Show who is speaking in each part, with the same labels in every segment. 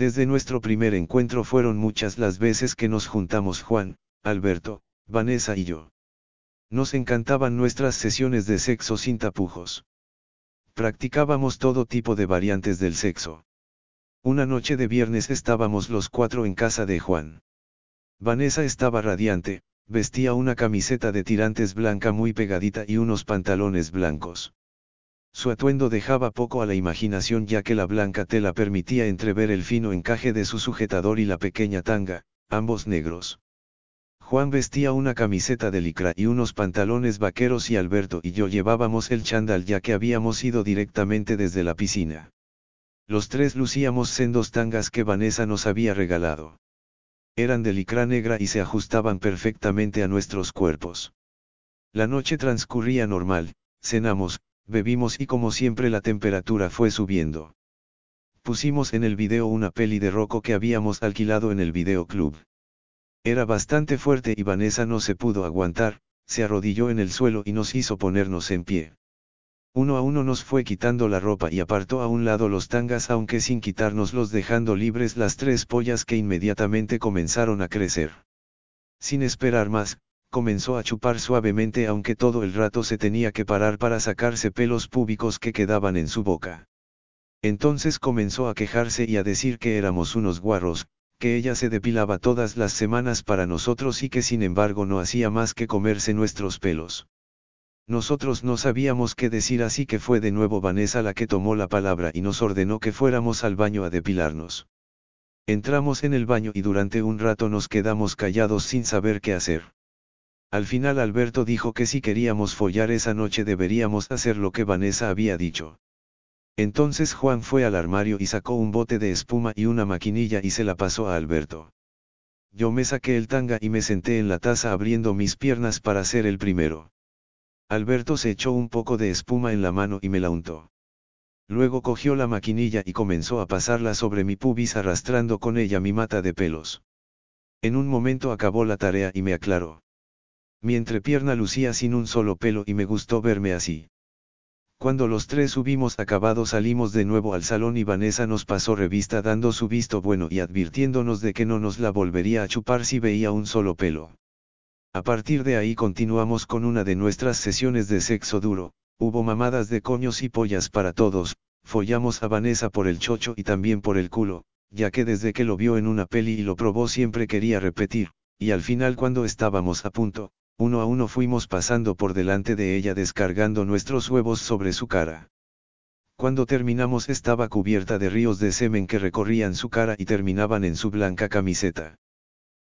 Speaker 1: Desde nuestro primer encuentro fueron muchas las veces que nos juntamos Juan, Alberto, Vanessa y yo. Nos encantaban nuestras sesiones de sexo sin tapujos. Practicábamos todo tipo de variantes del sexo. Una noche de viernes estábamos los cuatro en casa de Juan. Vanessa estaba radiante, vestía una camiseta de tirantes blanca muy pegadita y unos pantalones blancos. Su atuendo dejaba poco a la imaginación ya que la blanca tela permitía entrever el fino encaje de su sujetador y la pequeña tanga, ambos negros. Juan vestía una camiseta de licra y unos pantalones vaqueros y Alberto y yo llevábamos el chándal ya que habíamos ido directamente desde la piscina. Los tres lucíamos sendos tangas que Vanessa nos había regalado. Eran de licra negra y se ajustaban perfectamente a nuestros cuerpos. La noche transcurría normal, cenamos, bebimos y como siempre la temperatura fue subiendo. Pusimos en el video una peli de Rocco que habíamos alquilado en el videoclub. Era bastante fuerte y Vanessa no se pudo aguantar, se arrodilló en el suelo y nos hizo ponernos en pie. Uno a uno nos fue quitando la ropa y apartó a un lado los tangas aunque sin quitárnoslos dejando libres las tres pollas que inmediatamente comenzaron a crecer. Sin esperar más, comenzó a chupar suavemente aunque todo el rato se tenía que parar para sacarse pelos púbicos que quedaban en su boca. Entonces comenzó a quejarse y a decir que éramos unos guarros, que ella se depilaba todas las semanas para nosotros y que sin embargo no hacía más que comerse nuestros pelos. Nosotros no sabíamos qué decir así que fue de nuevo Vanessa la que tomó la palabra y nos ordenó que fuéramos al baño a depilarnos. Entramos en el baño y durante un rato nos quedamos callados sin saber qué hacer. Al final Alberto dijo que si queríamos follar esa noche deberíamos hacer lo que Vanessa había dicho. Entonces Juan fue al armario y sacó un bote de espuma y una maquinilla y se la pasó a Alberto. Yo me saqué el tanga y me senté en la taza abriendo mis piernas para ser el primero. Alberto se echó un poco de espuma en la mano y me la untó. Luego cogió la maquinilla y comenzó a pasarla sobre mi pubis arrastrando con ella mi mata de pelos. En un momento acabó la tarea y me aclaró. Mi entrepierna lucía sin un solo pelo y me gustó verme así. Cuando los tres hubimos acabado salimos de nuevo al salón y Vanessa nos pasó revista dando su visto bueno y advirtiéndonos de que no nos la volvería a chupar si veía un solo pelo. A partir de ahí continuamos con una de nuestras sesiones de sexo duro, hubo mamadas de coños y pollas para todos, follamos a Vanessa por el chocho y también por el culo, ya que desde que lo vio en una peli y lo probó siempre quería repetir, y al final cuando estábamos a punto, uno a uno fuimos pasando por delante de ella descargando nuestros huevos sobre su cara. Cuando terminamos estaba cubierta de ríos de semen que recorrían su cara y terminaban en su blanca camiseta.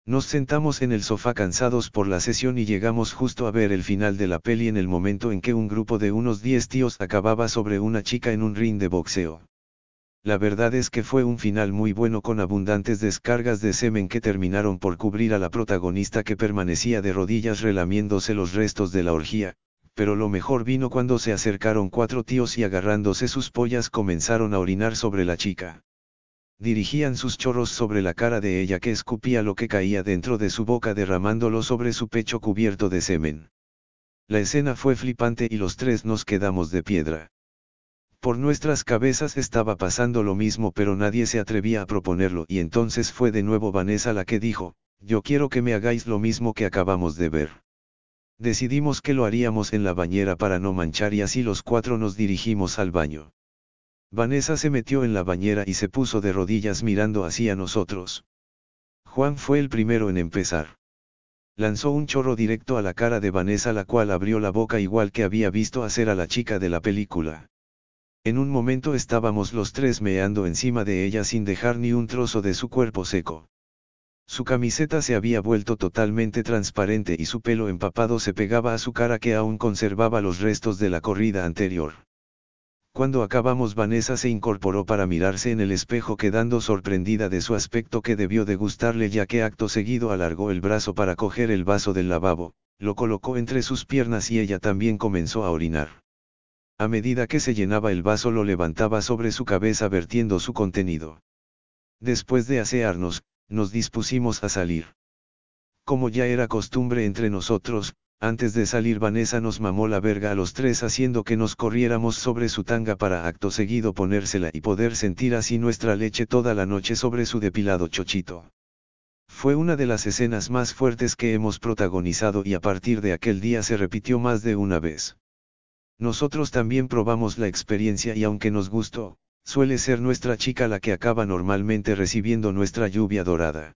Speaker 1: Nos sentamos en el sofá cansados por la sesión y llegamos justo a ver el final de la peli en el momento en que un grupo de unos 10 tíos acababa sobre una chica en un ring de boxeo. La verdad es que fue un final muy bueno con abundantes descargas de semen que terminaron por cubrir a la protagonista que permanecía de rodillas relamiéndose los restos de la orgía, pero lo mejor vino cuando se acercaron cuatro tíos y agarrándose sus pollas comenzaron a orinar sobre la chica dirigían sus chorros sobre la cara de ella que escupía lo que caía dentro de su boca derramándolo sobre su pecho cubierto de semen. La escena fue flipante y los tres nos quedamos de piedra. Por nuestras cabezas estaba pasando lo mismo pero nadie se atrevía a proponerlo y entonces fue de nuevo Vanessa la que dijo, yo quiero que me hagáis lo mismo que acabamos de ver. Decidimos que lo haríamos en la bañera para no manchar y así los cuatro nos dirigimos al baño. Vanessa se metió en la bañera y se puso de rodillas mirando hacia nosotros. Juan fue el primero en empezar. Lanzó un chorro directo a la cara de Vanessa la cual abrió la boca igual que había visto hacer a la chica de la película. En un momento estábamos los tres meando encima de ella sin dejar ni un trozo de su cuerpo seco. Su camiseta se había vuelto totalmente transparente y su pelo empapado se pegaba a su cara que aún conservaba los restos de la corrida anterior. Cuando acabamos Vanessa se incorporó para mirarse en el espejo quedando sorprendida de su aspecto que debió de gustarle ya que acto seguido alargó el brazo para coger el vaso del lavabo, lo colocó entre sus piernas y ella también comenzó a orinar. A medida que se llenaba el vaso lo levantaba sobre su cabeza vertiendo su contenido. Después de asearnos, nos dispusimos a salir. Como ya era costumbre entre nosotros, antes de salir Vanessa nos mamó la verga a los tres haciendo que nos corriéramos sobre su tanga para acto seguido ponérsela y poder sentir así nuestra leche toda la noche sobre su depilado chochito. Fue una de las escenas más fuertes que hemos protagonizado y a partir de aquel día se repitió más de una vez. Nosotros también probamos la experiencia y aunque nos gustó, suele ser nuestra chica la que acaba normalmente recibiendo nuestra lluvia dorada.